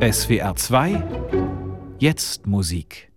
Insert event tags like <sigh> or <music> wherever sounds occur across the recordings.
SWR 2 Jetzt Musik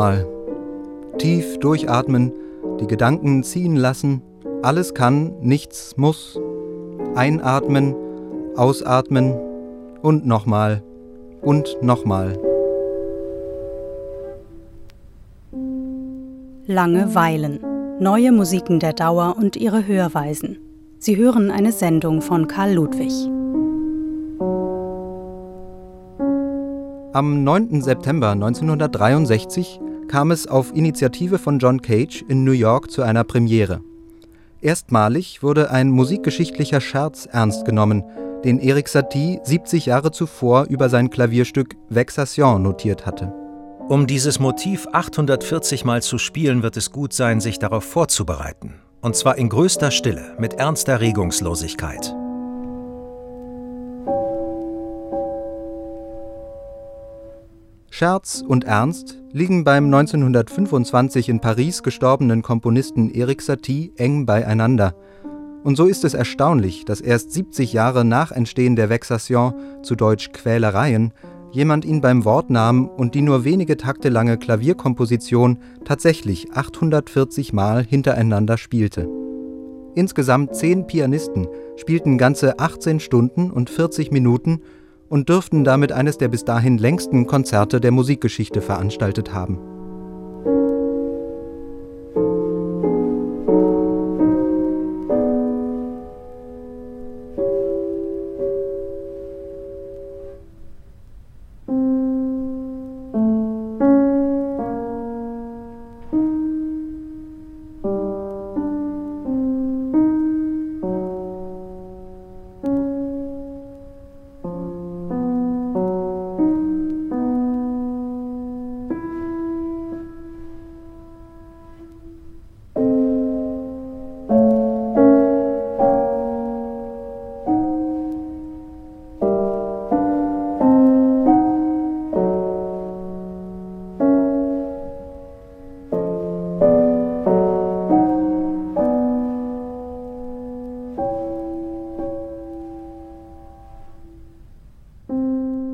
nochmal. Tief durchatmen, die Gedanken ziehen lassen. Alles kann, nichts muss. Einatmen, ausatmen und nochmal und nochmal. Lange Neue Musiken der Dauer und ihre Hörweisen. Sie hören eine Sendung von Karl Ludwig. Am 9. September 1963 kam es auf Initiative von John Cage in New York zu einer Premiere. Erstmalig wurde ein musikgeschichtlicher Scherz ernst genommen, den Eric Satie 70 Jahre zuvor über sein Klavierstück Vexation notiert hatte. Um dieses Motiv 840 Mal zu spielen, wird es gut sein, sich darauf vorzubereiten. Und zwar in größter Stille, mit ernster Regungslosigkeit. Scherz und Ernst liegen beim 1925 in Paris gestorbenen Komponisten Erik Satie eng beieinander. Und so ist es erstaunlich, dass erst 70 Jahre nach Entstehen der Vexation, zu Deutsch Quälereien, jemand ihn beim Wort nahm und die nur wenige Takte lange Klavierkomposition tatsächlich 840 Mal hintereinander spielte. Insgesamt zehn Pianisten spielten ganze 18 Stunden und 40 Minuten und dürften damit eines der bis dahin längsten Konzerte der Musikgeschichte veranstaltet haben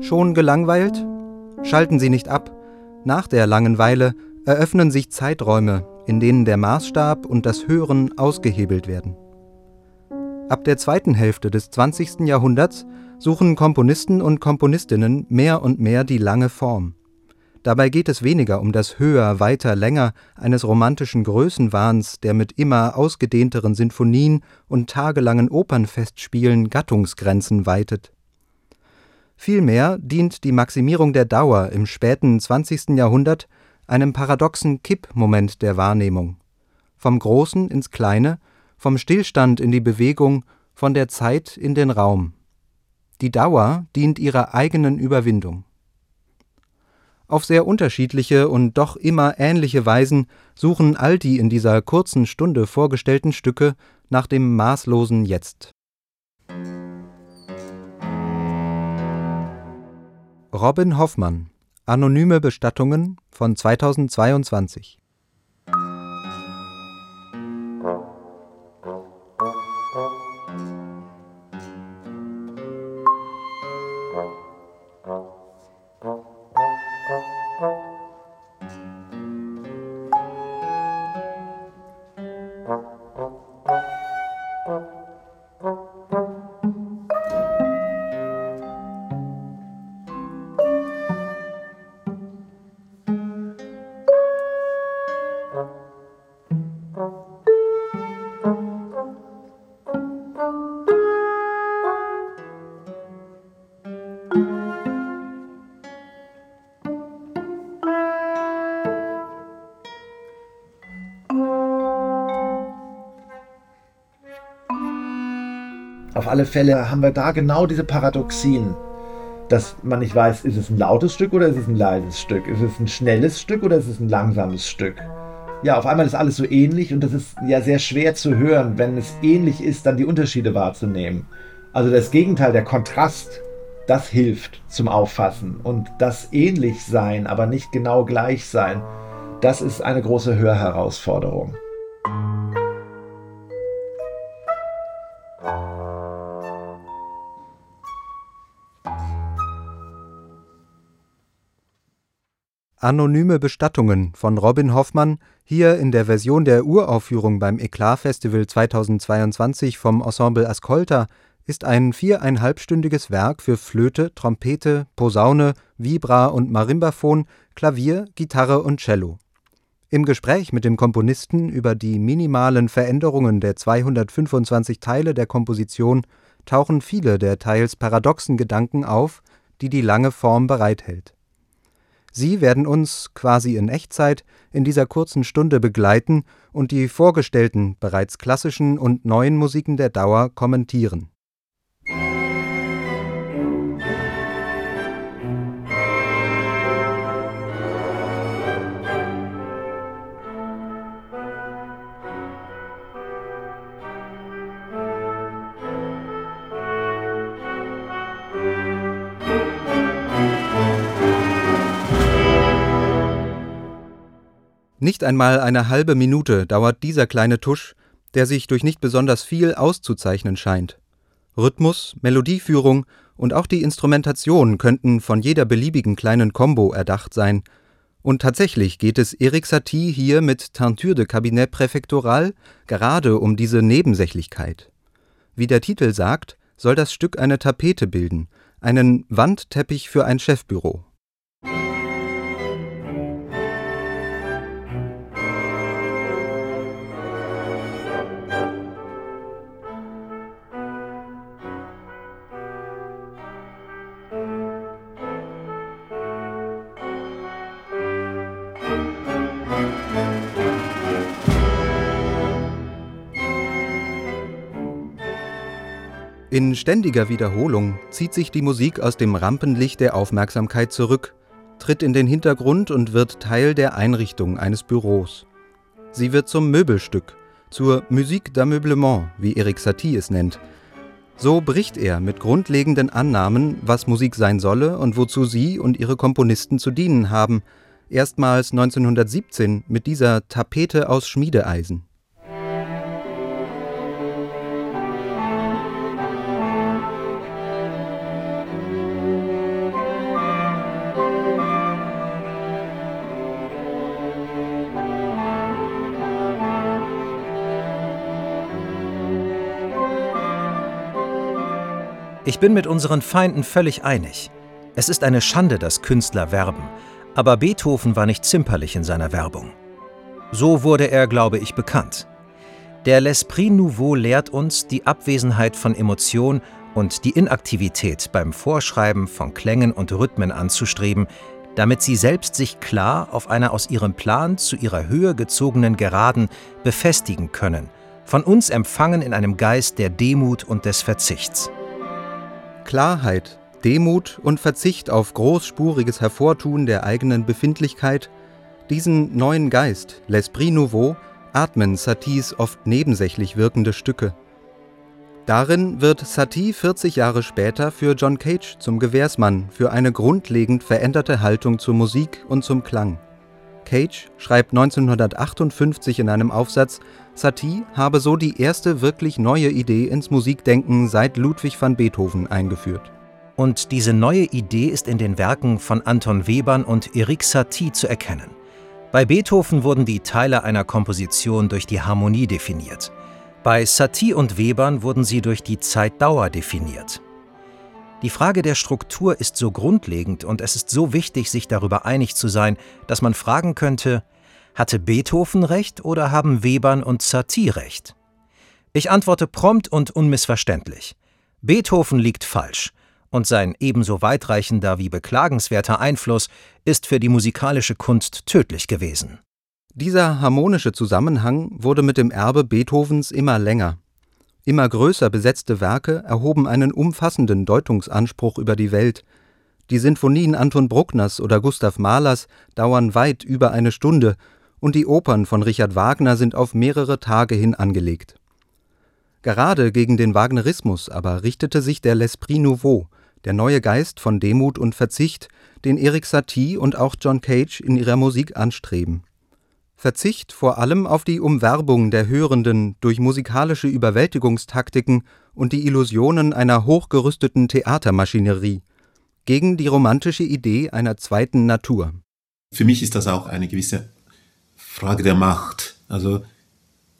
Schon gelangweilt? Schalten Sie nicht ab. Nach der Langenweile eröffnen sich Zeiträume, in denen der Maßstab und das Hören ausgehebelt werden. Ab der zweiten Hälfte des 20. Jahrhunderts suchen Komponisten und Komponistinnen mehr und mehr die lange Form. Dabei geht es weniger um das Höher, Weiter, Länger eines romantischen Größenwahns, der mit immer ausgedehnteren Sinfonien und tagelangen Opernfestspielen Gattungsgrenzen weitet. Vielmehr dient die Maximierung der Dauer im späten 20. Jahrhundert einem paradoxen Kippmoment der Wahrnehmung. Vom Großen ins Kleine, vom Stillstand in die Bewegung, von der Zeit in den Raum. Die Dauer dient ihrer eigenen Überwindung. Auf sehr unterschiedliche und doch immer ähnliche Weisen suchen all die in dieser kurzen Stunde vorgestellten Stücke nach dem maßlosen Jetzt. Robin Hoffmann. Anonyme Bestattungen von 2022 Auf alle Fälle haben wir da genau diese Paradoxien, dass man nicht weiß, ist es ein lautes Stück oder ist es ein leises Stück? Ist es ein schnelles Stück oder ist es ein langsames Stück? Ja, auf einmal ist alles so ähnlich und das ist ja sehr schwer zu hören, wenn es ähnlich ist, dann die Unterschiede wahrzunehmen. Also das Gegenteil, der Kontrast, das hilft zum Auffassen. Und das ähnlich sein, aber nicht genau gleich sein, das ist eine große Hörherausforderung. Anonyme Bestattungen von Robin Hoffmann, hier in der Version der Uraufführung beim Eklat Festival 2022 vom Ensemble Ascolta, ist ein viereinhalbstündiges Werk für Flöte, Trompete, Posaune, Vibra und Marimbaphon, Klavier, Gitarre und Cello. Im Gespräch mit dem Komponisten über die minimalen Veränderungen der 225 Teile der Komposition tauchen viele der teils paradoxen Gedanken auf, die die lange Form bereithält Sie werden uns quasi in Echtzeit in dieser kurzen Stunde begleiten und die vorgestellten, bereits klassischen und neuen Musiken der Dauer kommentieren Nicht einmal eine halbe Minute dauert dieser kleine Tusch, der sich durch nicht besonders viel auszuzeichnen scheint. Rhythmus, Melodieführung und auch die Instrumentation könnten von jeder beliebigen kleinen Combo erdacht sein. Und tatsächlich geht es Erik Satie hier mit Teinture de Cabinet Präfektoral gerade um diese Nebensächlichkeit. Wie der Titel sagt, soll das Stück eine Tapete bilden, einen Wandteppich für ein Chefbüro. In ständiger Wiederholung zieht sich die Musik aus dem Rampenlicht der Aufmerksamkeit zurück, tritt in den Hintergrund und wird Teil der Einrichtung eines Büros. Sie wird zum Möbelstück, zur Musique d'ameublement, wie Eric Satie es nennt. So bricht er mit grundlegenden Annahmen, was Musik sein solle und wozu sie und ihre Komponisten zu dienen haben, erstmals 1917 mit dieser Tapete aus Schmiedeeisen. Ich bin mit unseren Feinden völlig einig. Es ist eine Schande, dass Künstler werben, aber Beethoven war nicht zimperlich in seiner Werbung. So wurde er, glaube ich, bekannt. Der L'Esprit Nouveau lehrt uns, die Abwesenheit von Emotion und die Inaktivität beim Vorschreiben von Klängen und Rhythmen anzustreben, damit sie selbst sich klar auf einer aus ihrem Plan zu ihrer Höhe gezogenen Geraden befestigen können, von uns empfangen in einem Geist der Demut und des Verzichts. Klarheit, Demut und Verzicht auf großspuriges Hervortun der eigenen Befindlichkeit, diesen neuen Geist, l'Esprit Nouveau, atmen Saties oft nebensächlich wirkende Stücke. Darin wird Satie 40 Jahre später für John Cage zum Gewährsmann für eine grundlegend veränderte Haltung zur Musik und zum Klang. Cage schreibt 1958 in einem Aufsatz, Satie habe so die erste wirklich neue Idee ins Musikdenken seit Ludwig van Beethoven eingeführt. Und diese neue Idee ist in den Werken von Anton Webern und Erik Satie zu erkennen. Bei Beethoven wurden die Teile einer Komposition durch die Harmonie definiert. Bei Satie und Webern wurden sie durch die Zeitdauer definiert. Die Frage der Struktur ist so grundlegend und es ist so wichtig, sich darüber einig zu sein, dass man fragen könnte, hatte Beethoven recht oder haben Webern und Satie recht? Ich antworte prompt und unmissverständlich. Beethoven liegt falsch, und sein ebenso weitreichender wie beklagenswerter Einfluss ist für die musikalische Kunst tödlich gewesen. Dieser harmonische Zusammenhang wurde mit dem Erbe Beethovens immer länger. Immer größer besetzte Werke erhoben einen umfassenden Deutungsanspruch über die Welt. Die Sinfonien Anton Bruckners oder Gustav Mahlers dauern weit über eine Stunde und die Opern von Richard Wagner sind auf mehrere Tage hin angelegt. Gerade gegen den Wagnerismus aber richtete sich der L'Esprit Nouveau, der neue Geist von Demut und Verzicht, den Erik Satie und auch John Cage in ihrer Musik anstreben. Verzicht vor allem auf die Umwerbung der Hörenden durch musikalische Überwältigungstaktiken und die Illusionen einer hochgerüsteten Theatermaschinerie, gegen die romantische Idee einer zweiten Natur. Für mich ist das auch eine gewisse Frage der Macht. Also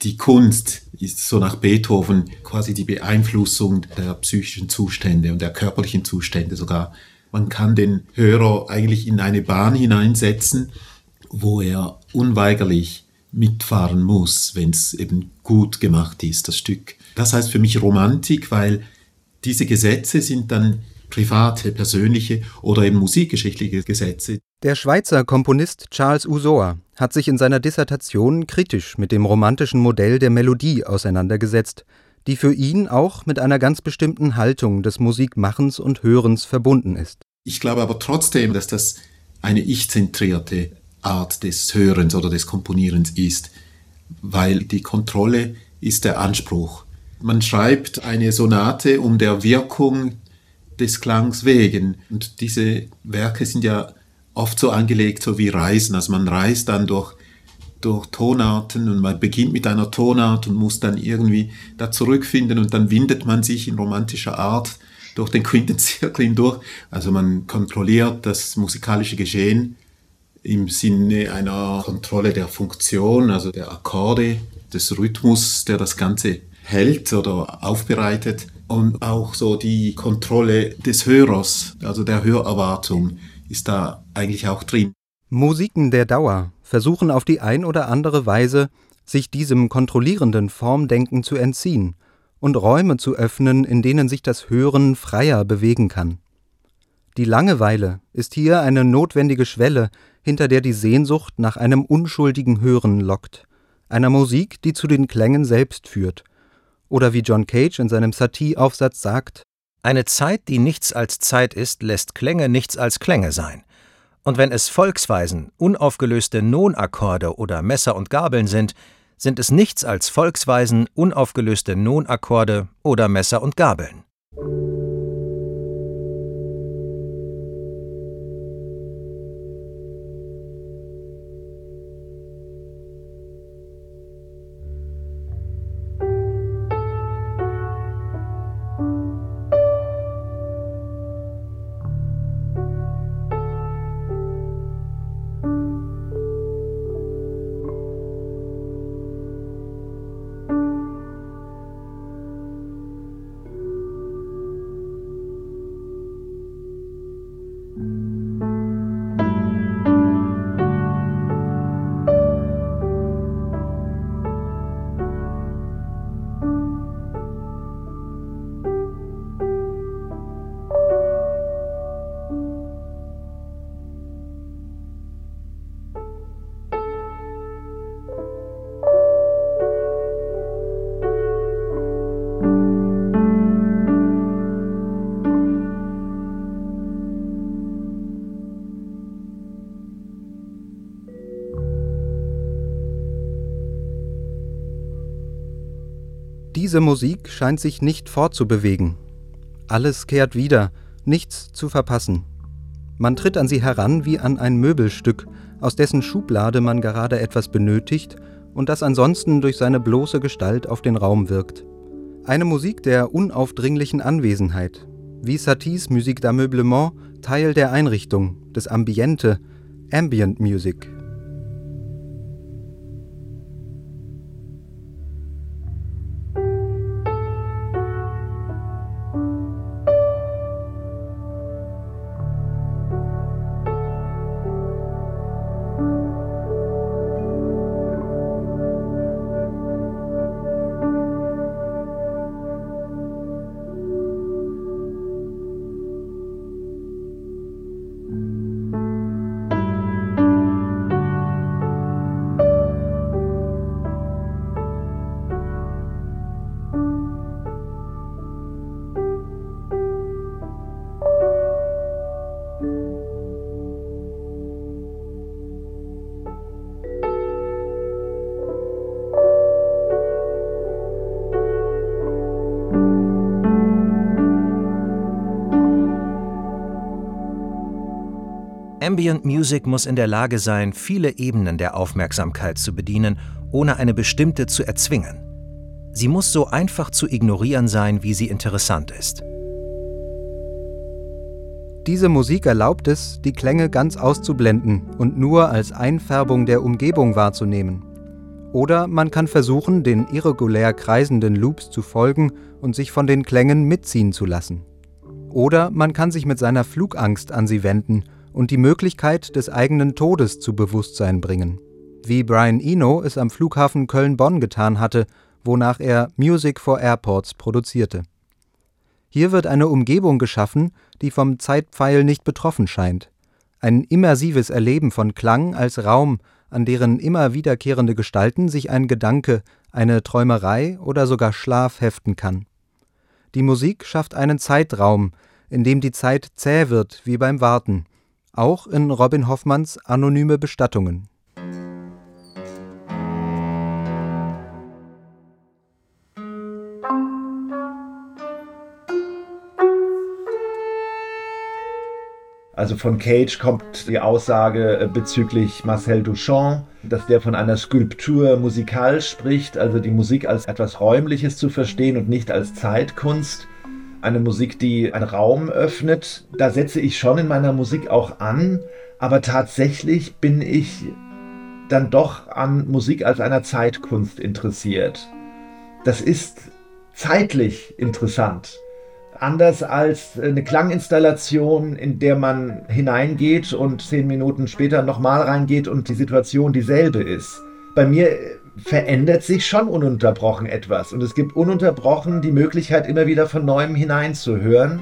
die Kunst ist so nach Beethoven quasi die Beeinflussung der psychischen Zustände und der körperlichen Zustände sogar. Man kann den Hörer eigentlich in eine Bahn hineinsetzen, wo er unweigerlich mitfahren muss, wenn es eben gut gemacht ist, das Stück. Das heißt für mich Romantik, weil diese Gesetze sind dann private, persönliche oder eben musikgeschichtliche Gesetze. Der Schweizer Komponist Charles Usoa hat sich in seiner Dissertation kritisch mit dem romantischen Modell der Melodie auseinandergesetzt, die für ihn auch mit einer ganz bestimmten Haltung des Musikmachens und Hörens verbunden ist. Ich glaube aber trotzdem, dass das eine ich-zentrierte Art des Hörens oder des Komponierens ist, weil die Kontrolle ist der Anspruch. Man schreibt eine Sonate um der Wirkung des Klangs wegen. Und diese Werke sind ja oft so angelegt, so wie Reisen. Also man reist dann durch, durch Tonarten und man beginnt mit einer Tonart und muss dann irgendwie da zurückfinden und dann windet man sich in romantischer Art durch den Quintenzirkel hindurch. Also man kontrolliert das musikalische Geschehen im Sinne einer Kontrolle der Funktion, also der Akkorde, des Rhythmus, der das Ganze hält oder aufbereitet und auch so die Kontrolle des Hörers, also der Hörerwartung ist da eigentlich auch drin. Musiken der Dauer versuchen auf die ein oder andere Weise, sich diesem kontrollierenden Formdenken zu entziehen und Räume zu öffnen, in denen sich das Hören freier bewegen kann. Die Langeweile ist hier eine notwendige Schwelle, hinter der die Sehnsucht nach einem unschuldigen Hören lockt, einer Musik, die zu den Klängen selbst führt. Oder wie John Cage in seinem Satie-Aufsatz sagt: Eine Zeit, die nichts als Zeit ist, lässt Klänge nichts als Klänge sein. Und wenn es Volksweisen, unaufgelöste Non-Akkorde oder Messer und Gabeln sind, sind es nichts als Volksweisen, unaufgelöste Non-Akkorde oder Messer und Gabeln. Diese Musik scheint sich nicht fortzubewegen. Alles kehrt wieder, nichts zu verpassen. Man tritt an sie heran wie an ein Möbelstück, aus dessen Schublade man gerade etwas benötigt und das ansonsten durch seine bloße Gestalt auf den Raum wirkt. Eine Musik der unaufdringlichen Anwesenheit, wie Saties Musique d'Ameublement Teil der Einrichtung, des Ambiente, Ambient Music. Ambient Music muss in der Lage sein, viele Ebenen der Aufmerksamkeit zu bedienen, ohne eine bestimmte zu erzwingen. Sie muss so einfach zu ignorieren sein, wie sie interessant ist. Diese Musik erlaubt es, die Klänge ganz auszublenden und nur als Einfärbung der Umgebung wahrzunehmen. Oder man kann versuchen, den irregulär kreisenden Loops zu folgen und sich von den Klängen mitziehen zu lassen. Oder man kann sich mit seiner Flugangst an sie wenden und die Möglichkeit des eigenen Todes zu Bewusstsein bringen, wie Brian Eno es am Flughafen Köln-Bonn getan hatte, wonach er Music for Airports produzierte. Hier wird eine Umgebung geschaffen, die vom Zeitpfeil nicht betroffen scheint. Ein immersives Erleben von Klang als Raum, an deren immer wiederkehrende Gestalten sich ein Gedanke, eine Träumerei oder sogar Schlaf heften kann. Die Musik schafft einen Zeitraum, in dem die Zeit zäh wird wie beim Warten, auch in Robin Hoffmanns Anonyme Bestattungen. Also von Cage kommt die Aussage äh, bezüglich Marcel Duchamp, dass der von einer Skulptur musikal spricht, also die Musik als etwas Räumliches zu verstehen und nicht als Zeitkunst. Eine Musik, die einen Raum öffnet. Da setze ich schon in meiner Musik auch an, aber tatsächlich bin ich dann doch an Musik als einer Zeitkunst interessiert. Das ist zeitlich interessant anders als eine Klanginstallation, in der man hineingeht und zehn Minuten später nochmal reingeht und die Situation dieselbe ist. Bei mir verändert sich schon ununterbrochen etwas und es gibt ununterbrochen die Möglichkeit, immer wieder von neuem hineinzuhören.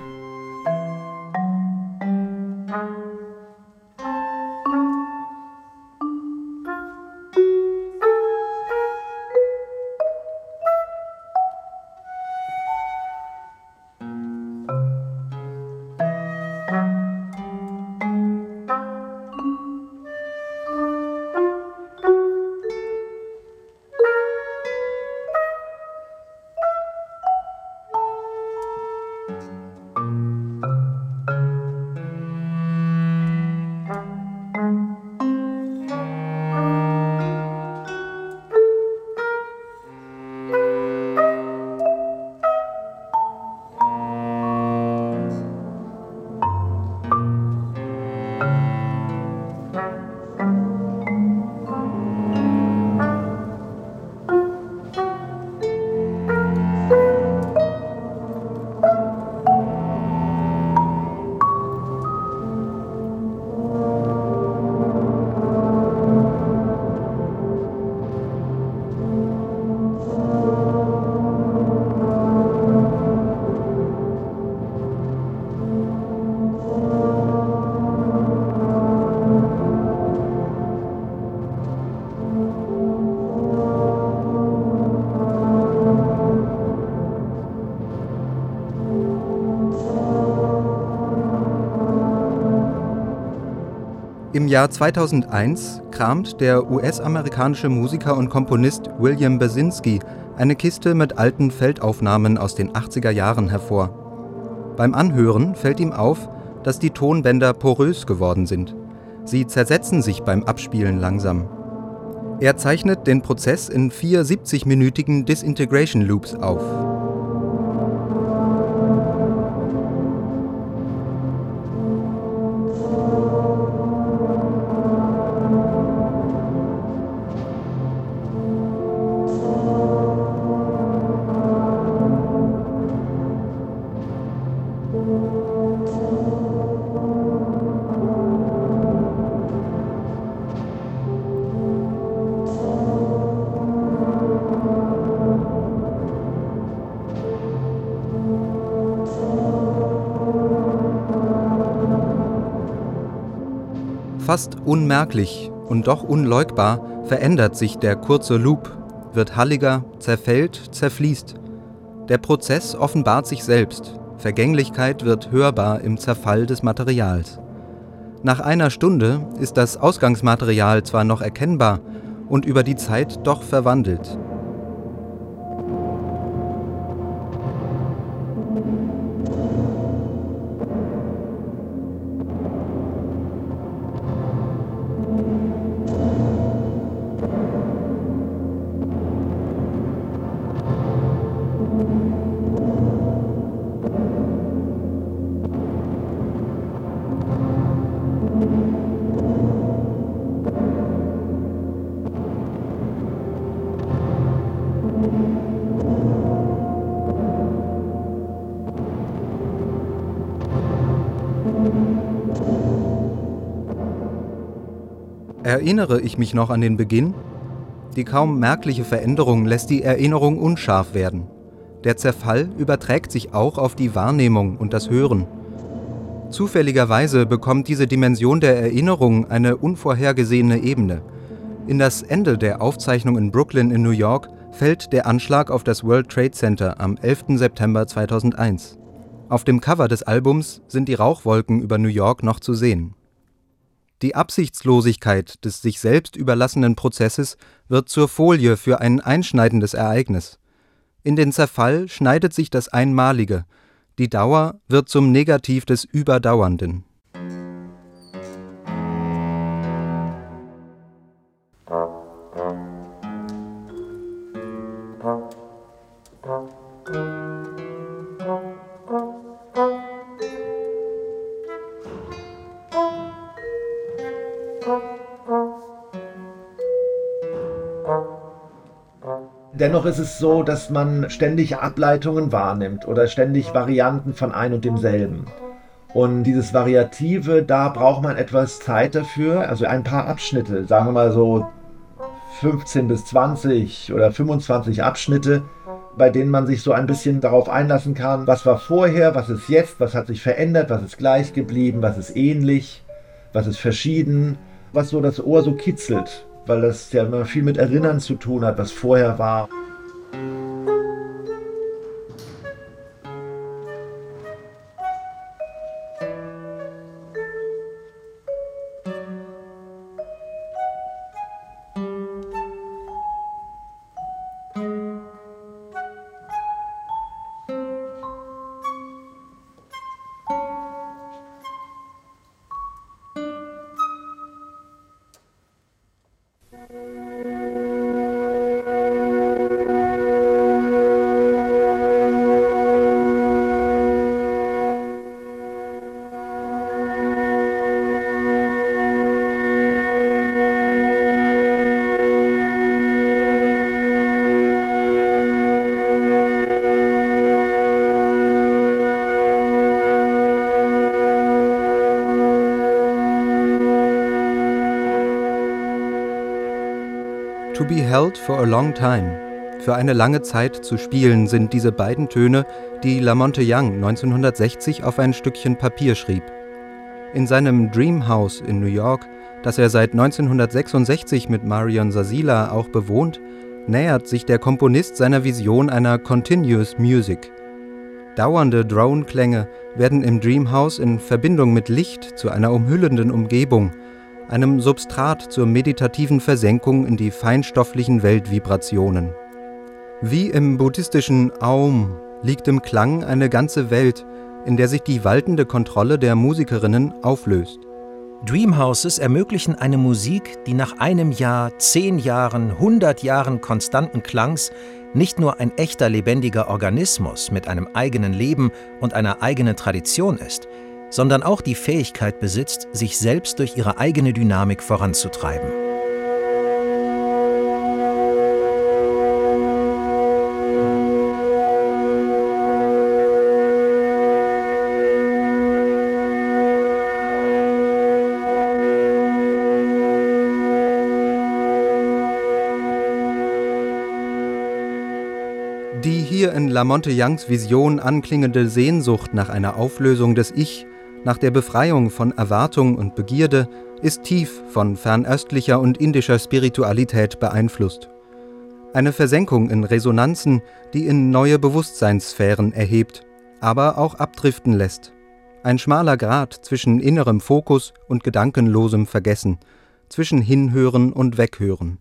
Im Jahr 2001 kramt der US-amerikanische Musiker und Komponist William Basinski eine Kiste mit alten Feldaufnahmen aus den 80er Jahren hervor. Beim Anhören fällt ihm auf, dass die Tonbänder porös geworden sind. Sie zersetzen sich beim Abspielen langsam. Er zeichnet den Prozess in vier 70-minütigen Disintegration Loops auf. Unmerklich und doch unleugbar verändert sich der kurze Loop, wird halliger, zerfällt, zerfließt. Der Prozess offenbart sich selbst, Vergänglichkeit wird hörbar im Zerfall des Materials. Nach einer Stunde ist das Ausgangsmaterial zwar noch erkennbar und über die Zeit doch verwandelt. Erinnere ich mich noch an den Beginn? Die kaum merkliche Veränderung lässt die Erinnerung unscharf werden. Der Zerfall überträgt sich auch auf die Wahrnehmung und das Hören. Zufälligerweise bekommt diese Dimension der Erinnerung eine unvorhergesehene Ebene. In das Ende der Aufzeichnung in Brooklyn in New York fällt der Anschlag auf das World Trade Center am 11. September 2001. Auf dem Cover des Albums sind die Rauchwolken über New York noch zu sehen. Die Absichtslosigkeit des sich selbst überlassenen Prozesses wird zur Folie für ein einschneidendes Ereignis. In den Zerfall schneidet sich das Einmalige, die Dauer wird zum Negativ des Überdauernden. Dennoch ist es so, dass man ständig Ableitungen wahrnimmt oder ständig Varianten von ein und demselben. Und dieses Variative, da braucht man etwas Zeit dafür, also ein paar Abschnitte, sagen wir mal so 15 bis 20 oder 25 Abschnitte, bei denen man sich so ein bisschen darauf einlassen kann, was war vorher, was ist jetzt, was hat sich verändert, was ist gleich geblieben, was ist ähnlich, was ist verschieden, was so das Ohr so kitzelt weil das ja immer viel mit Erinnern zu tun hat, was vorher war. Held for a long time. Für eine lange Zeit zu spielen sind diese beiden Töne, die Lamonte Young 1960 auf ein Stückchen Papier schrieb. In seinem Dream House in New York, das er seit 1966 mit Marion Sasila auch bewohnt, nähert sich der Komponist seiner Vision einer Continuous Music. Dauernde Drone-Klänge werden im Dream House in Verbindung mit Licht zu einer umhüllenden Umgebung – einem Substrat zur meditativen Versenkung in die feinstofflichen Weltvibrationen. Wie im buddhistischen Aum liegt im Klang eine ganze Welt, in der sich die waltende Kontrolle der Musikerinnen auflöst. Dreamhouses ermöglichen eine Musik, die nach einem Jahr, zehn Jahren, hundert Jahren konstanten Klangs nicht nur ein echter lebendiger Organismus mit einem eigenen Leben und einer eigenen Tradition ist, sondern auch die Fähigkeit besitzt, sich selbst durch ihre eigene Dynamik voranzutreiben. Die hier in Lamonte Youngs Vision anklingende Sehnsucht nach einer Auflösung des Ich nach der Befreiung von Erwartung und Begierde ist tief von fernöstlicher und indischer Spiritualität beeinflusst. Eine Versenkung in Resonanzen, die in neue Bewusstseinssphären erhebt, aber auch abdriften lässt. Ein schmaler Grat zwischen innerem Fokus und gedankenlosem Vergessen, zwischen Hinhören und Weghören.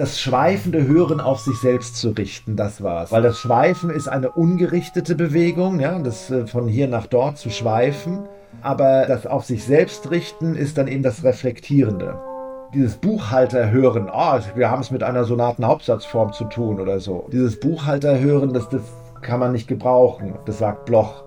Das schweifende Hören auf sich selbst zu richten, das war's. Weil das Schweifen ist eine ungerichtete Bewegung, ja, das äh, von hier nach dort zu schweifen. Aber das auf sich selbst richten ist dann eben das Reflektierende. Dieses Buchhalterhören, oh, wir haben es mit einer Sonatenhauptsatzform zu tun oder so. Dieses Buchhalterhören, das, das kann man nicht gebrauchen, das sagt Bloch.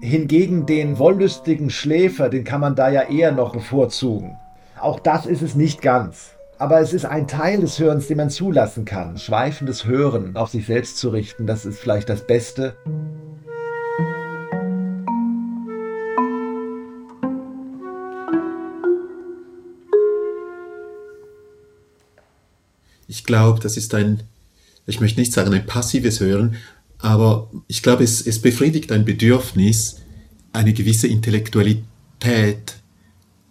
Hingegen den wollüstigen Schläfer, den kann man da ja eher noch bevorzugen. Auch das ist es nicht ganz. Aber es ist ein Teil des Hörens, den man zulassen kann. Schweifendes Hören auf sich selbst zu richten, das ist vielleicht das Beste. Ich glaube, das ist ein, ich möchte nicht sagen ein passives Hören, aber ich glaube, es, es befriedigt ein Bedürfnis, eine gewisse Intellektualität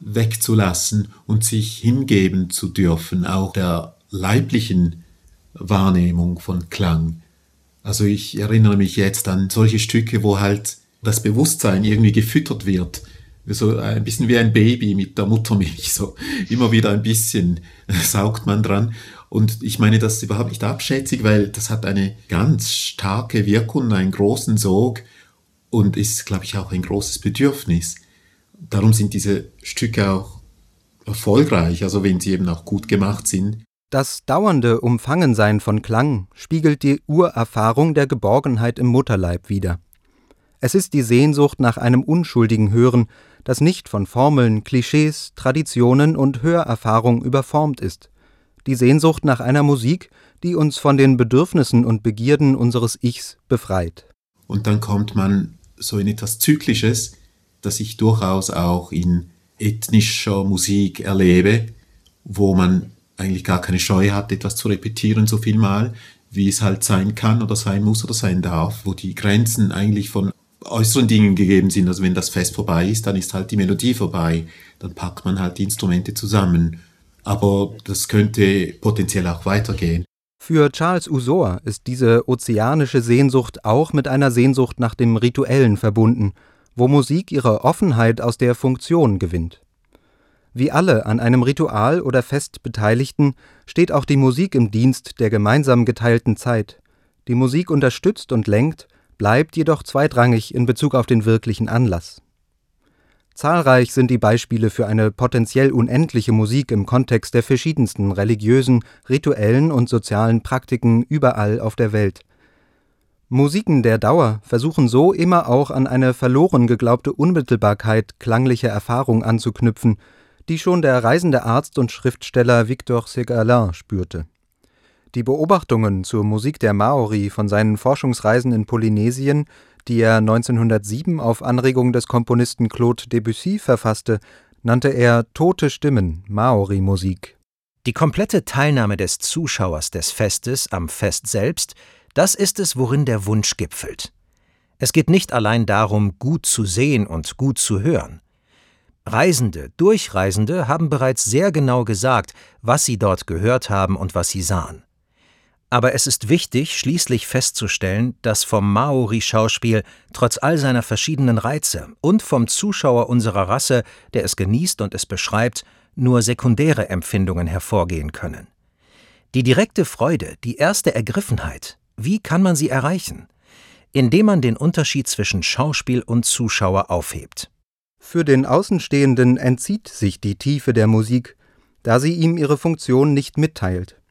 wegzulassen und sich hingeben zu dürfen, auch der leiblichen Wahrnehmung von Klang. Also ich erinnere mich jetzt an solche Stücke, wo halt das Bewusstsein irgendwie gefüttert wird, so ein bisschen wie ein Baby mit der Muttermilch, so immer wieder ein bisschen <laughs> saugt man dran. Und ich meine das überhaupt nicht abschätzig, weil das hat eine ganz starke Wirkung, einen großen Sog und ist, glaube ich, auch ein großes Bedürfnis. Darum sind diese Stücke auch erfolgreich, also wenn sie eben auch gut gemacht sind. Das dauernde Umfangensein von Klang spiegelt die Urerfahrung der Geborgenheit im Mutterleib wider. Es ist die Sehnsucht nach einem unschuldigen Hören, das nicht von Formeln, Klischees, Traditionen und Hörerfahrung überformt ist. Die Sehnsucht nach einer Musik, die uns von den Bedürfnissen und Begierden unseres Ichs befreit. Und dann kommt man so in etwas Zyklisches, das ich durchaus auch in ethnischer Musik erlebe, wo man eigentlich gar keine Scheu hat, etwas zu repetieren so viel mal, wie es halt sein kann oder sein muss oder sein darf, wo die Grenzen eigentlich von äußeren Dingen gegeben sind. Also wenn das Fest vorbei ist, dann ist halt die Melodie vorbei. Dann packt man halt die Instrumente zusammen. Aber das könnte potenziell auch weitergehen. Für Charles Usor ist diese ozeanische Sehnsucht auch mit einer Sehnsucht nach dem Rituellen verbunden – wo Musik ihre Offenheit aus der Funktion gewinnt. Wie alle an einem Ritual oder Fest Beteiligten steht auch die Musik im Dienst der gemeinsam geteilten Zeit. Die Musik unterstützt und lenkt, bleibt jedoch zweitrangig in Bezug auf den wirklichen Anlass. Zahlreich sind die Beispiele für eine potenziell unendliche Musik im Kontext der verschiedensten religiösen, rituellen und sozialen Praktiken überall auf der Welt – Musiken der Dauer versuchen so immer auch an eine verloren geglaubte Unmittelbarkeit klanglicher Erfahrung anzuknüpfen, die schon der reisende Arzt und Schriftsteller Victor Ségalin spürte. Die Beobachtungen zur Musik der Maori von seinen Forschungsreisen in Polynesien, die er 1907 auf Anregung des Komponisten Claude Debussy verfasste, nannte er Tote Stimmen, Maori-Musik. Die komplette Teilnahme des Zuschauers des Festes am Fest selbst das ist es, worin der Wunsch gipfelt. Es geht nicht allein darum, gut zu sehen und gut zu hören. Reisende, Durchreisende haben bereits sehr genau gesagt, was sie dort gehört haben und was sie sahen. Aber es ist wichtig, schließlich festzustellen, dass vom Maori-Schauspiel trotz all seiner verschiedenen Reize und vom Zuschauer unserer Rasse, der es genießt und es beschreibt, nur sekundäre Empfindungen hervorgehen können. Die direkte Freude, die erste Ergriffenheit, wie kann man sie erreichen? Indem man den Unterschied zwischen Schauspiel und Zuschauer aufhebt. Für den Außenstehenden entzieht sich die Tiefe der Musik, da sie ihm ihre Funktion nicht mitteilt.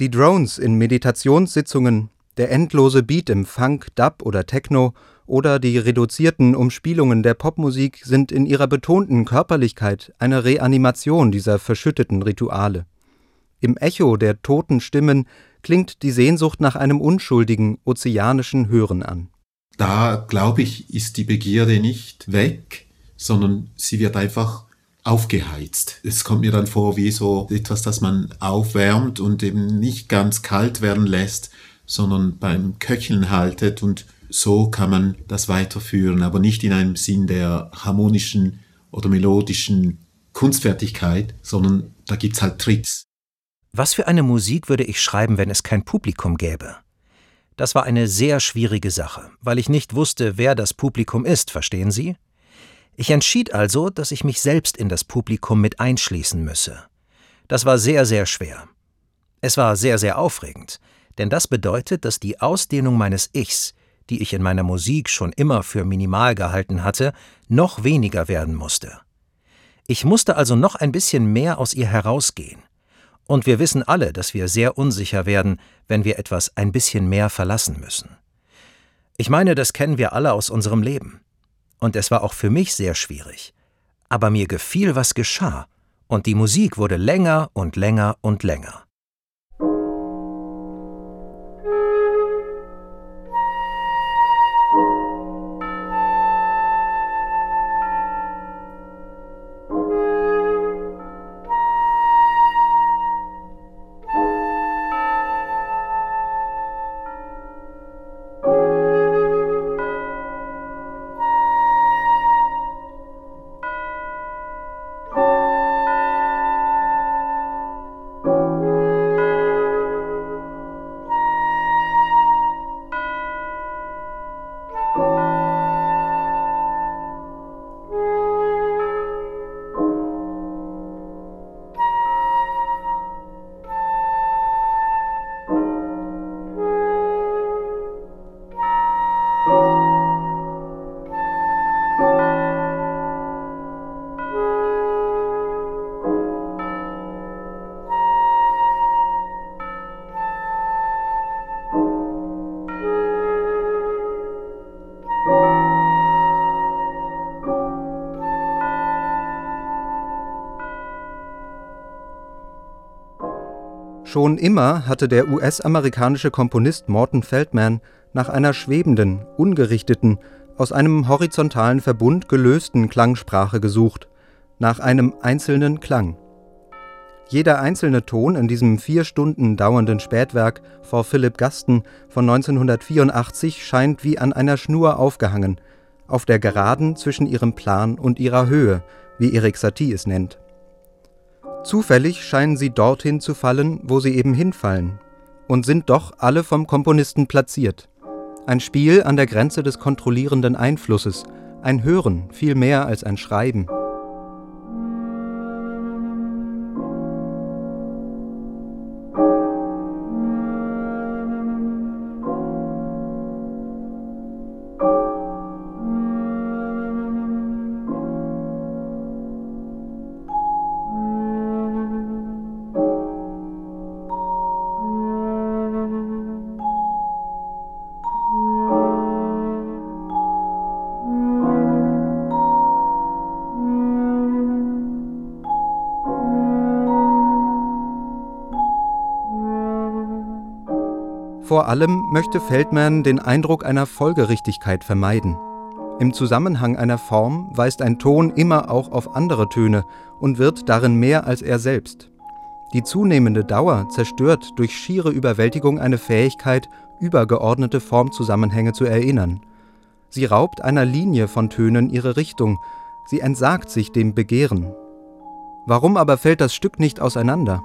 Die Drones in Meditationssitzungen, der endlose Beat im Funk, Dub oder Techno oder die reduzierten Umspielungen der Popmusik sind in ihrer betonten Körperlichkeit eine Reanimation dieser verschütteten Rituale. Im Echo der toten Stimmen klingt die Sehnsucht nach einem unschuldigen, ozeanischen Hören an. Da, glaube ich, ist die Begierde nicht weg, sondern sie wird einfach aufgeheizt. Es kommt mir dann vor wie so etwas, das man aufwärmt und eben nicht ganz kalt werden lässt, sondern beim Köcheln haltet und so kann man das weiterführen, aber nicht in einem Sinn der harmonischen oder melodischen Kunstfertigkeit, sondern da gibt's halt Tricks. Was für eine Musik würde ich schreiben, wenn es kein Publikum gäbe? Das war eine sehr schwierige Sache, weil ich nicht wusste, wer das Publikum ist, verstehen Sie? Ich entschied also, dass ich mich selbst in das Publikum mit einschließen müsse. Das war sehr, sehr schwer. Es war sehr, sehr aufregend, denn das bedeutet, dass die Ausdehnung meines Ichs, die ich in meiner Musik schon immer für minimal gehalten hatte, noch weniger werden musste. Ich musste also noch ein bisschen mehr aus ihr herausgehen. Und wir wissen alle, dass wir sehr unsicher werden, wenn wir etwas ein bisschen mehr verlassen müssen. Ich meine, das kennen wir alle aus unserem Leben. Und es war auch für mich sehr schwierig. Aber mir gefiel, was geschah, Und die Musik wurde länger und länger und länger. Schon immer hatte der US-amerikanische Komponist Morton Feldman nach einer schwebenden, ungerichteten, aus einem horizontalen Verbund gelösten Klangsprache gesucht, nach einem einzelnen Klang. Jeder einzelne Ton in diesem vier Stunden dauernden Spätwerk vor Philip Gaston von 1984 scheint wie an einer Schnur aufgehangen, auf der Geraden zwischen ihrem Plan und ihrer Höhe, wie Erik Satie es nennt Zufällig scheinen sie dorthin zu fallen, wo sie eben hinfallen, und sind doch alle vom Komponisten platziert. Ein Spiel an der Grenze des kontrollierenden Einflusses, ein Hören viel mehr als ein Schreiben. Vor allem möchte Feldman den Eindruck einer Folgerichtigkeit vermeiden. Im Zusammenhang einer Form weist ein Ton immer auch auf andere Töne und wird darin mehr als er selbst. Die zunehmende Dauer zerstört durch schiere Überwältigung eine Fähigkeit, übergeordnete Formzusammenhänge zu erinnern. Sie raubt einer Linie von Tönen ihre Richtung, sie entsagt sich dem Begehren. Warum aber fällt das Stück nicht auseinander?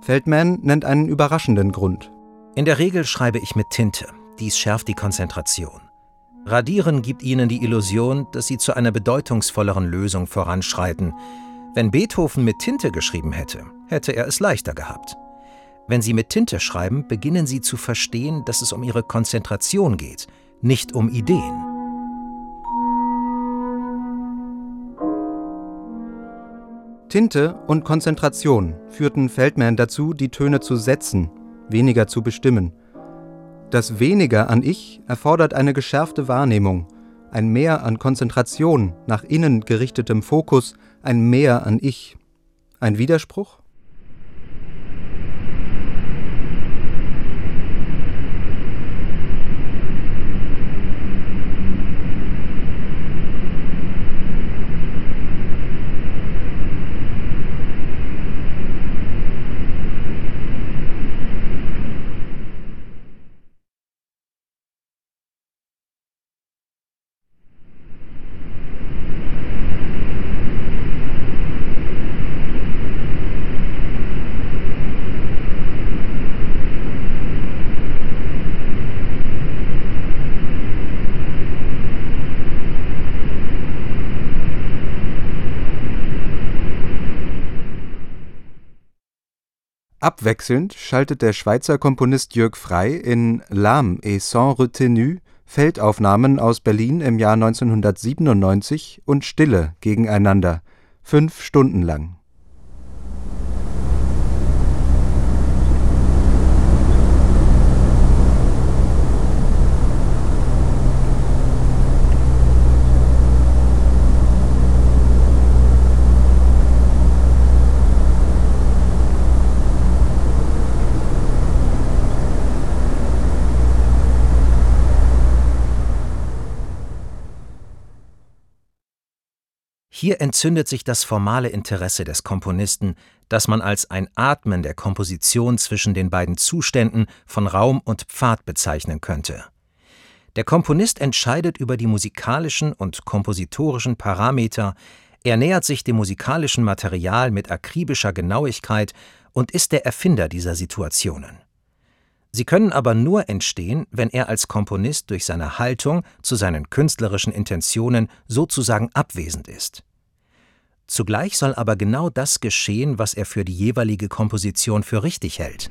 Feldman nennt einen überraschenden Grund. In der Regel schreibe ich mit Tinte. Dies schärft die Konzentration. Radieren gibt ihnen die Illusion, dass sie zu einer bedeutungsvolleren Lösung voranschreiten. Wenn Beethoven mit Tinte geschrieben hätte, hätte er es leichter gehabt. Wenn sie mit Tinte schreiben, beginnen sie zu verstehen, dass es um ihre Konzentration geht, nicht um Ideen. Tinte und Konzentration führten Feldman dazu, die Töne zu setzen weniger zu bestimmen. Das Weniger an Ich erfordert eine geschärfte Wahrnehmung, ein Mehr an Konzentration, nach innen gerichtetem Fokus, ein Mehr an Ich. Ein Widerspruch? Abwechselnd schaltet der Schweizer Komponist Jürg Frey in L'âme et sans retenue Feldaufnahmen aus Berlin im Jahr 1997 und Stille gegeneinander, fünf Stunden lang Hier entzündet sich das formale Interesse des Komponisten, das man als ein Atmen der Komposition zwischen den beiden Zuständen von Raum und Pfad bezeichnen könnte. Der Komponist entscheidet über die musikalischen und kompositorischen Parameter, er nähert sich dem musikalischen Material mit akribischer Genauigkeit und ist der Erfinder dieser Situationen. Sie können aber nur entstehen, wenn er als Komponist durch seine Haltung zu seinen künstlerischen Intentionen sozusagen abwesend ist. Zugleich soll aber genau das geschehen, was er für die jeweilige Komposition für richtig hält.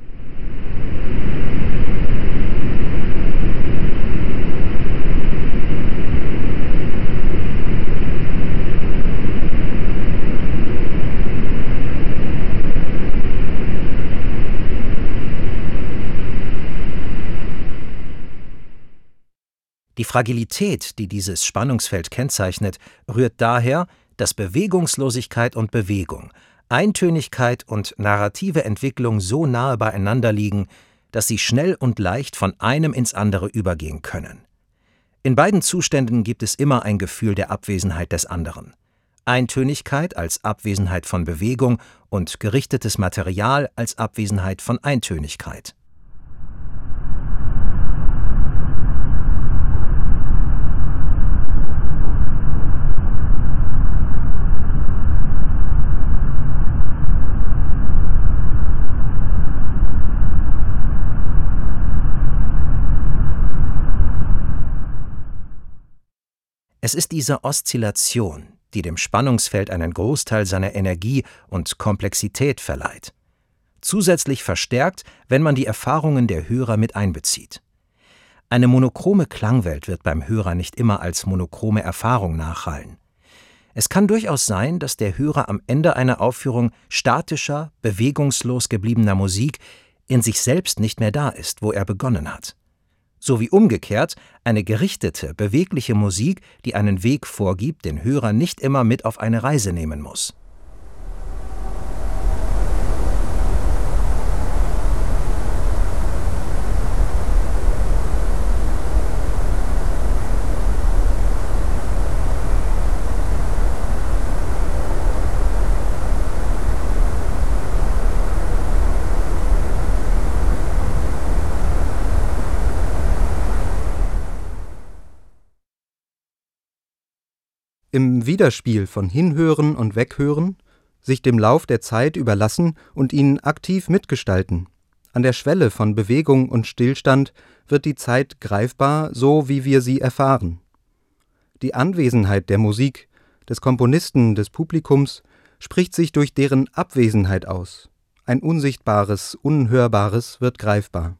Die Fragilität, die dieses Spannungsfeld kennzeichnet, rührt daher, dass Bewegungslosigkeit und Bewegung, Eintönigkeit und narrative Entwicklung so nahe beieinander liegen, dass sie schnell und leicht von einem ins andere übergehen können. In beiden Zuständen gibt es immer ein Gefühl der Abwesenheit des anderen. Eintönigkeit als Abwesenheit von Bewegung und gerichtetes Material als Abwesenheit von Eintönigkeit. Es ist diese Oszillation, die dem Spannungsfeld einen Großteil seiner Energie und Komplexität verleiht. Zusätzlich verstärkt, wenn man die Erfahrungen der Hörer mit einbezieht. Eine monochrome Klangwelt wird beim Hörer nicht immer als monochrome Erfahrung nachhallen. Es kann durchaus sein, dass der Hörer am Ende einer Aufführung statischer, bewegungslos gebliebener Musik in sich selbst nicht mehr da ist, wo er begonnen hat sowie umgekehrt eine gerichtete, bewegliche Musik, die einen Weg vorgibt, den Hörer nicht immer mit auf eine Reise nehmen muss. Im Widerspiel von Hinhören und Weghören, sich dem Lauf der Zeit überlassen und ihn aktiv mitgestalten. An der Schwelle von Bewegung und Stillstand wird die Zeit greifbar, so wie wir sie erfahren. Die Anwesenheit der Musik, des Komponisten, des Publikums spricht sich durch deren Abwesenheit aus. Ein Unsichtbares, Unhörbares wird greifbar.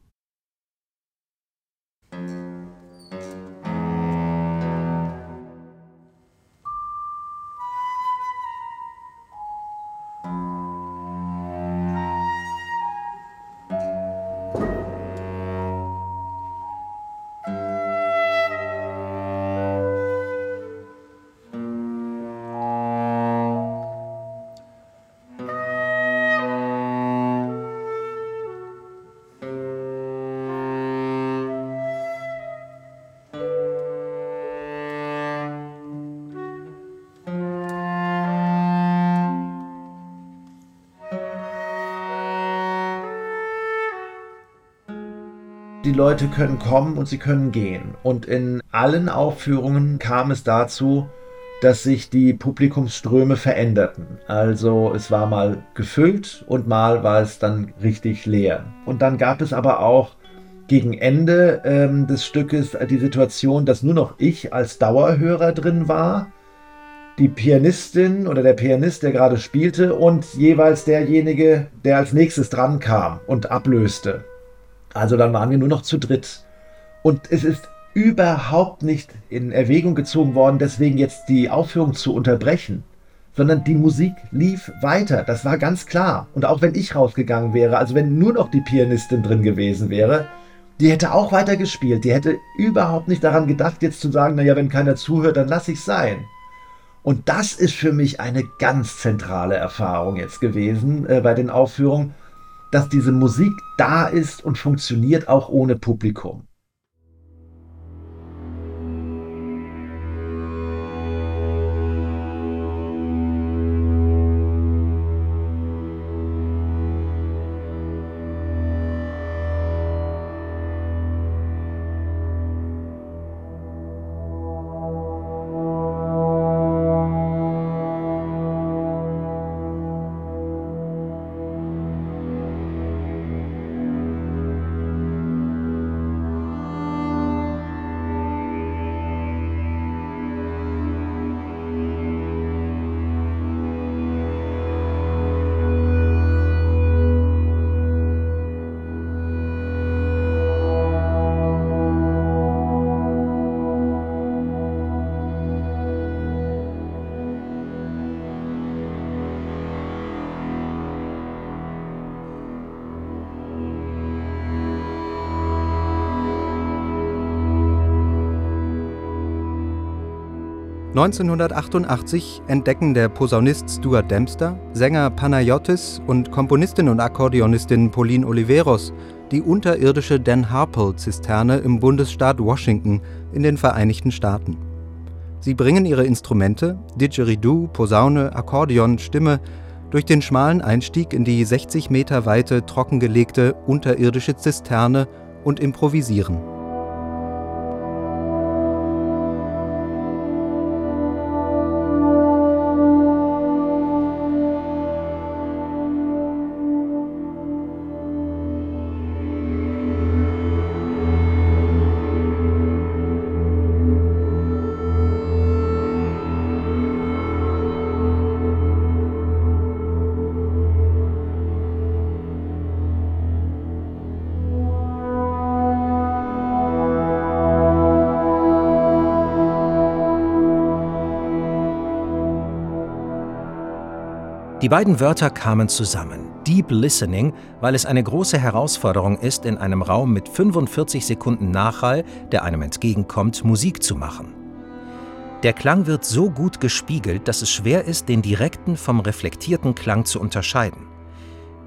Leute können kommen und sie können gehen. Und in allen Aufführungen kam es dazu, dass sich die Publikumsströme veränderten. Also es war mal gefüllt und mal war es dann richtig leer. Und dann gab es aber auch gegen Ende ähm, des Stückes die Situation, dass nur noch ich als Dauerhörer drin war, die Pianistin oder der Pianist, der gerade spielte und jeweils derjenige, der als nächstes dran kam und ablöste. Also dann waren wir nur noch zu dritt. Und es ist überhaupt nicht in Erwägung gezogen worden, deswegen jetzt die Aufführung zu unterbrechen, sondern die Musik lief weiter. Das war ganz klar. Und auch wenn ich rausgegangen wäre, also wenn nur noch die Pianistin drin gewesen wäre, die hätte auch weiter gespielt. Die hätte überhaupt nicht daran gedacht, jetzt zu sagen, naja, wenn keiner zuhört, dann lasse ich sein. Und das ist für mich eine ganz zentrale Erfahrung jetzt gewesen äh, bei den Aufführungen, dass diese Musik da ist und funktioniert auch ohne Publikum. 1988 entdecken der Posaunist Stuart Dempster, Sänger Panayotis und Komponistin und Akkordeonistin Pauline Oliveros die unterirdische Dan Harpel-Zisterne im Bundesstaat Washington in den Vereinigten Staaten. Sie bringen ihre Instrumente Didgeridoo, Posaune, Akkordeon, Stimme durch den schmalen Einstieg in die 60 Meter weite trockengelegte unterirdische Zisterne und improvisieren Die beiden Wörter kamen zusammen. Deep Listening, weil es eine große Herausforderung ist, in einem Raum mit 45 Sekunden Nachhall, der einem entgegenkommt, Musik zu machen. Der Klang wird so gut gespiegelt, dass es schwer ist, den direkten vom reflektierten Klang zu unterscheiden.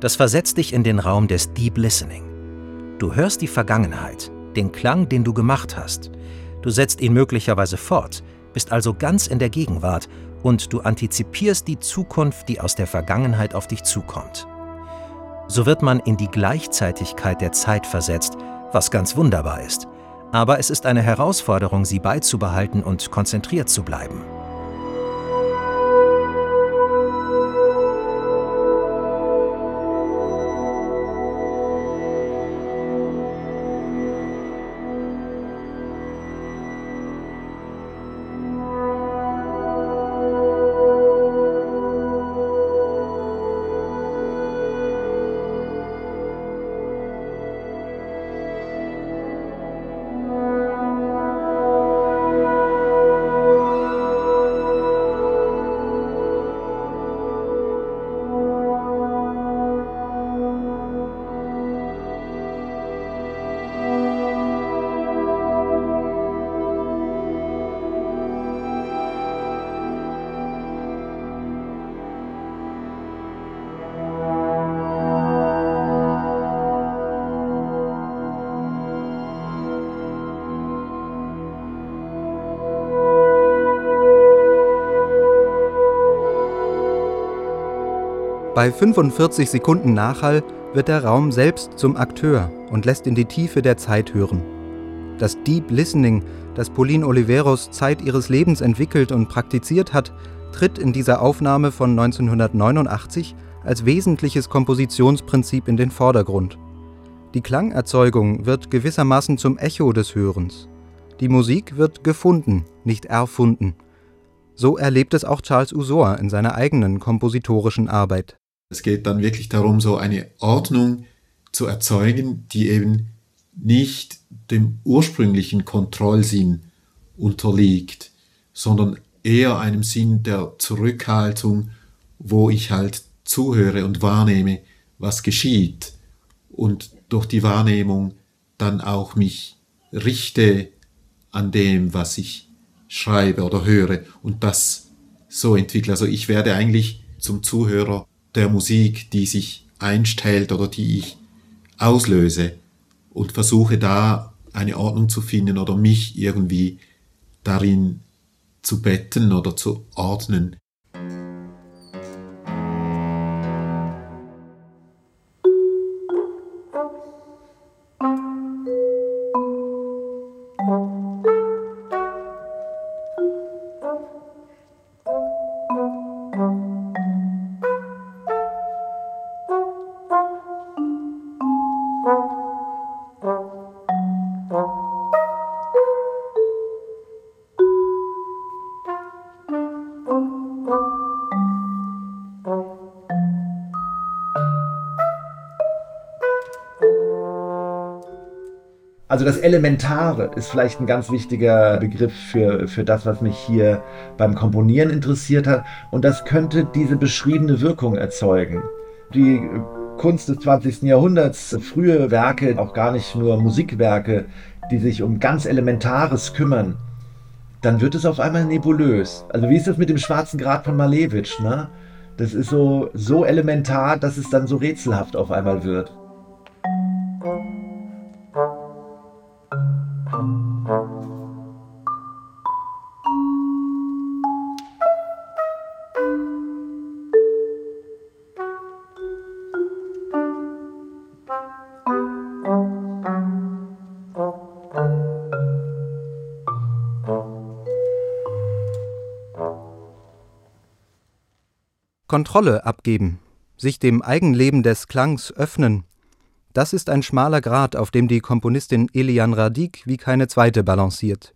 Das versetzt dich in den Raum des Deep Listening. Du hörst die Vergangenheit, den Klang, den du gemacht hast. Du setzt ihn möglicherweise fort, bist also ganz in der Gegenwart und du antizipierst die Zukunft, die aus der Vergangenheit auf dich zukommt. So wird man in die Gleichzeitigkeit der Zeit versetzt, was ganz wunderbar ist. Aber es ist eine Herausforderung, sie beizubehalten und konzentriert zu bleiben. Bei 45 Sekunden Nachhall wird der Raum selbst zum Akteur und lässt in die Tiefe der Zeit hören. Das Deep Listening, das Pauline Oliveros Zeit ihres Lebens entwickelt und praktiziert hat, tritt in dieser Aufnahme von 1989 als wesentliches Kompositionsprinzip in den Vordergrund. Die Klangerzeugung wird gewissermaßen zum Echo des Hörens. Die Musik wird gefunden, nicht erfunden. So erlebt es auch Charles Usor in seiner eigenen kompositorischen Arbeit. Es geht dann wirklich darum, so eine Ordnung zu erzeugen, die eben nicht dem ursprünglichen Kontrollsinn unterliegt, sondern eher einem Sinn der Zurückhaltung, wo ich halt zuhöre und wahrnehme, was geschieht und durch die Wahrnehmung dann auch mich richte an dem, was ich schreibe oder höre und das so entwickle. Also ich werde eigentlich zum Zuhörer der Musik, die sich einstellt oder die ich auslöse und versuche da eine Ordnung zu finden oder mich irgendwie darin zu betten oder zu ordnen. Also das Elementare ist vielleicht ein ganz wichtiger Begriff für, für das, was mich hier beim Komponieren interessiert hat. Und das könnte diese beschriebene Wirkung erzeugen. Die Kunst des 20. Jahrhunderts, frühe Werke, auch gar nicht nur Musikwerke, die sich um ganz Elementares kümmern, dann wird es auf einmal nebulös. Also wie ist das mit dem schwarzen Grad von Malevich, ne? Das ist so, so elementar, dass es dann so rätselhaft auf einmal wird. Kontrolle abgeben, sich dem Eigenleben des Klangs öffnen, das ist ein schmaler Grat, auf dem die Komponistin Elian Radik wie keine zweite balanciert.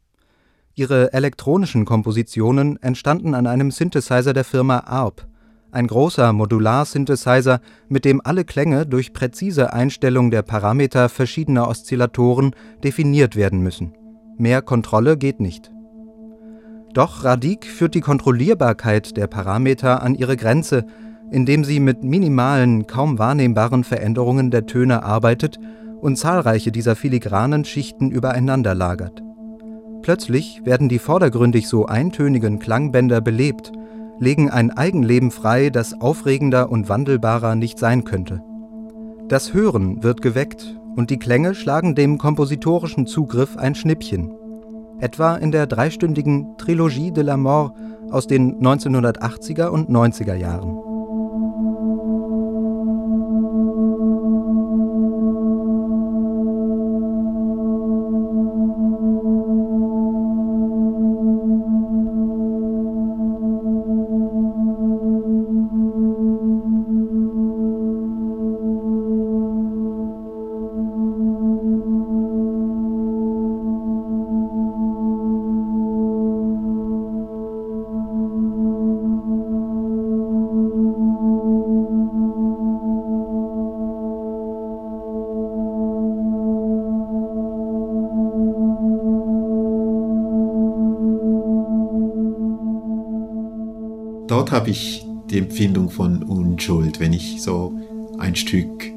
Ihre elektronischen Kompositionen entstanden an einem Synthesizer der Firma ARP, ein großer Modular-Synthesizer, mit dem alle Klänge durch präzise Einstellung der Parameter verschiedener Oszillatoren definiert werden müssen. Mehr Kontrolle geht nicht. Doch Radik führt die Kontrollierbarkeit der Parameter an ihre Grenze, indem sie mit minimalen, kaum wahrnehmbaren Veränderungen der Töne arbeitet und zahlreiche dieser filigranen Schichten übereinander lagert. Plötzlich werden die vordergründig so eintönigen Klangbänder belebt, legen ein Eigenleben frei, das aufregender und wandelbarer nicht sein könnte. Das Hören wird geweckt und die Klänge schlagen dem kompositorischen Zugriff ein Schnippchen etwa in der dreistündigen Trilogie de la Mort aus den 1980er und 90er Jahren. Dort habe ich die Empfindung von Unschuld, wenn ich so ein Stück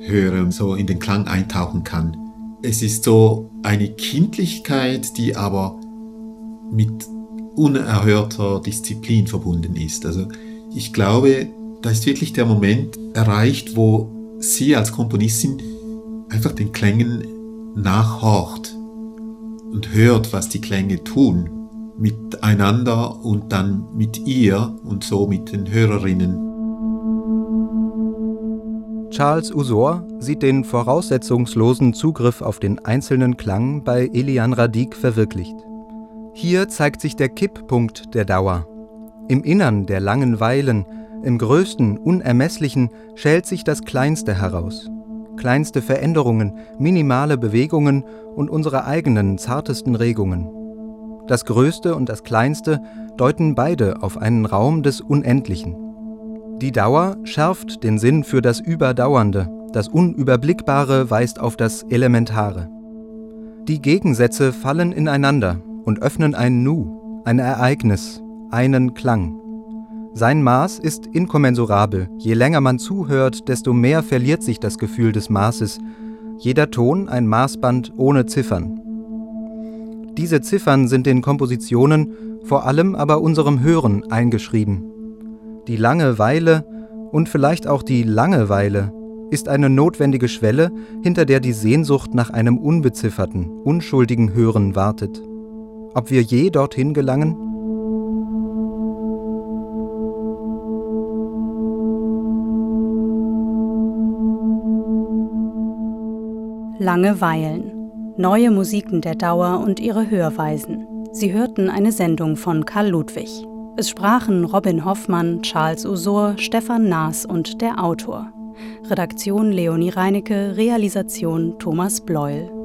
höre und so in den Klang eintauchen kann. Es ist so eine Kindlichkeit, die aber mit unerhörter Disziplin verbunden ist. Also ich glaube, da ist wirklich der Moment erreicht, wo sie als Komponistin einfach den Klängen nachhorcht und hört, was die Klänge tun miteinander und dann mit ihr und so mit den Hörerinnen. Charles Usor sieht den voraussetzungslosen Zugriff auf den einzelnen Klang bei Elian Radik verwirklicht. Hier zeigt sich der Kipppunkt der Dauer. Im Innern der langen Weilen, im größten, unermesslichen, schält sich das Kleinste heraus. Kleinste Veränderungen, minimale Bewegungen und unsere eigenen zartesten Regungen. Das Größte und das Kleinste deuten beide auf einen Raum des Unendlichen. Die Dauer schärft den Sinn für das Überdauernde, das Unüberblickbare weist auf das Elementare. Die Gegensätze fallen ineinander und öffnen ein Nu, ein Ereignis, einen Klang. Sein Maß ist inkommensurabel, je länger man zuhört, desto mehr verliert sich das Gefühl des Maßes, jeder Ton ein Maßband ohne Ziffern. Diese Ziffern sind den Kompositionen, vor allem aber unserem Hören eingeschrieben. Die Langeweile und vielleicht auch die Langeweile ist eine notwendige Schwelle, hinter der die Sehnsucht nach einem unbezifferten, unschuldigen Hören wartet. Ob wir je dorthin gelangen? Langeweilen neue Musiken der Dauer und ihre Hörweisen. Sie hörten eine Sendung von Karl Ludwig. Es sprachen Robin Hoffmann, Charles Usor, Stefan Naas und der Autor. Redaktion Leonie Reinecke, Realisation Thomas Bleuel.